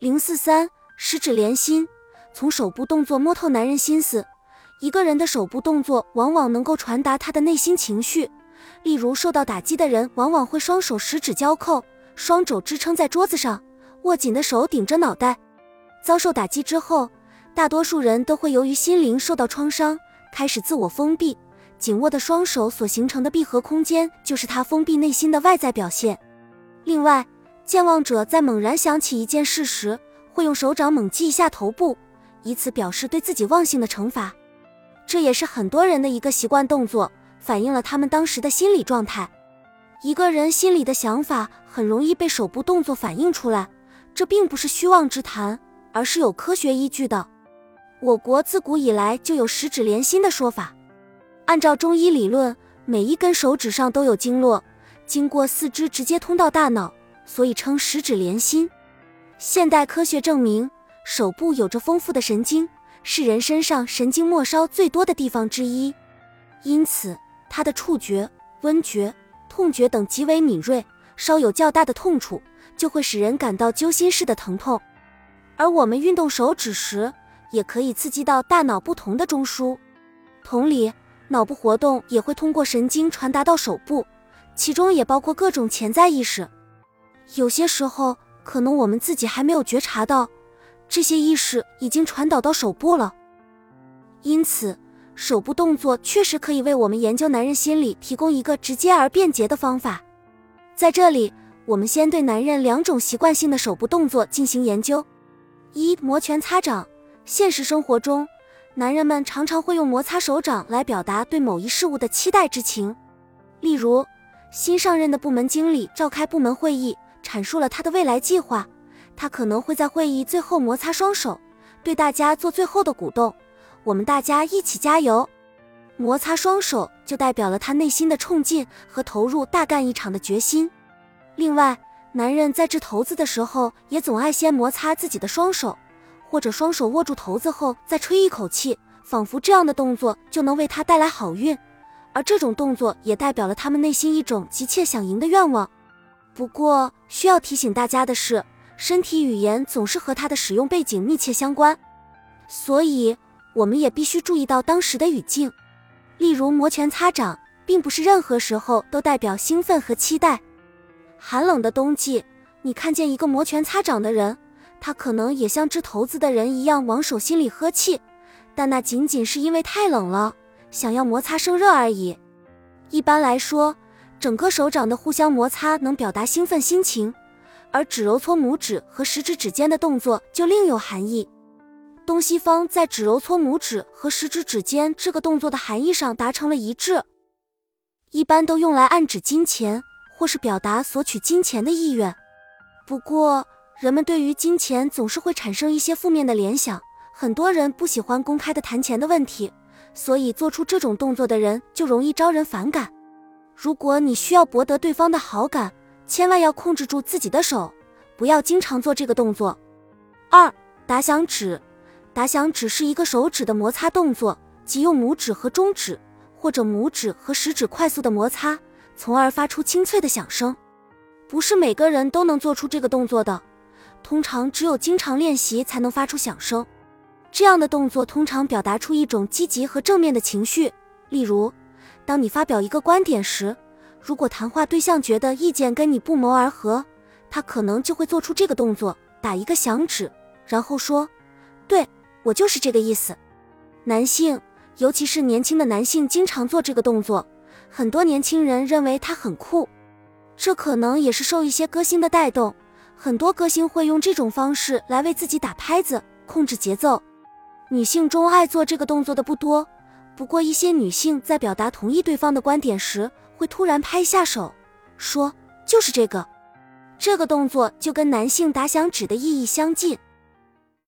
零四三，十指连心，从手部动作摸透男人心思。一个人的手部动作往往能够传达他的内心情绪。例如，受到打击的人往往会双手十指交扣，双肘支撑在桌子上，握紧的手顶着脑袋。遭受打击之后，大多数人都会由于心灵受到创伤，开始自我封闭。紧握的双手所形成的闭合空间，就是他封闭内心的外在表现。另外，健忘者在猛然想起一件事时，会用手掌猛击一下头部，以此表示对自己忘性的惩罚。这也是很多人的一个习惯动作，反映了他们当时的心理状态。一个人心里的想法很容易被手部动作反映出来，这并不是虚妄之谈，而是有科学依据的。我国自古以来就有十指连心的说法。按照中医理论，每一根手指上都有经络。经过四肢直接通到大脑，所以称十指连心。现代科学证明，手部有着丰富的神经，是人身上神经末梢最多的地方之一，因此它的触觉、温觉、痛觉等极为敏锐，稍有较大的痛处，就会使人感到揪心似的疼痛。而我们运动手指时，也可以刺激到大脑不同的中枢，同理，脑部活动也会通过神经传达到手部。其中也包括各种潜在意识，有些时候可能我们自己还没有觉察到，这些意识已经传导到手部了。因此，手部动作确实可以为我们研究男人心理提供一个直接而便捷的方法。在这里，我们先对男人两种习惯性的手部动作进行研究：一、摩拳擦掌。现实生活中，男人们常常会用摩擦手掌来表达对某一事物的期待之情，例如。新上任的部门经理召开部门会议，阐述了他的未来计划。他可能会在会议最后摩擦双手，对大家做最后的鼓动：“我们大家一起加油！”摩擦双手就代表了他内心的冲劲和投入大干一场的决心。另外，男人在掷骰子的时候，也总爱先摩擦自己的双手，或者双手握住骰子后再吹一口气，仿佛这样的动作就能为他带来好运。而这种动作也代表了他们内心一种急切想赢的愿望。不过，需要提醒大家的是，身体语言总是和它的使用背景密切相关，所以我们也必须注意到当时的语境。例如，摩拳擦掌，并不是任何时候都代表兴奋和期待。寒冷的冬季，你看见一个摩拳擦掌的人，他可能也像掷骰子的人一样往手心里喝气，但那仅仅是因为太冷了。想要摩擦生热而已。一般来说，整个手掌的互相摩擦能表达兴奋心情，而指揉搓拇指和食指指尖的动作就另有含义。东西方在指揉搓拇指和食指指尖这个动作的含义上达成了一致，一般都用来暗指金钱或是表达索取金钱的意愿。不过，人们对于金钱总是会产生一些负面的联想，很多人不喜欢公开的谈钱的问题。所以，做出这种动作的人就容易招人反感。如果你需要博得对方的好感，千万要控制住自己的手，不要经常做这个动作。二、打响指，打响指是一个手指的摩擦动作，即用拇指和中指，或者拇指和食指快速的摩擦，从而发出清脆的响声。不是每个人都能做出这个动作的，通常只有经常练习才能发出响声。这样的动作通常表达出一种积极和正面的情绪。例如，当你发表一个观点时，如果谈话对象觉得意见跟你不谋而合，他可能就会做出这个动作，打一个响指，然后说：“对我就是这个意思。”男性，尤其是年轻的男性，经常做这个动作，很多年轻人认为他很酷。这可能也是受一些歌星的带动，很多歌星会用这种方式来为自己打拍子，控制节奏。女性中爱做这个动作的不多，不过一些女性在表达同意对方的观点时，会突然拍下手，说就是这个。这个动作就跟男性打响指的意义相近。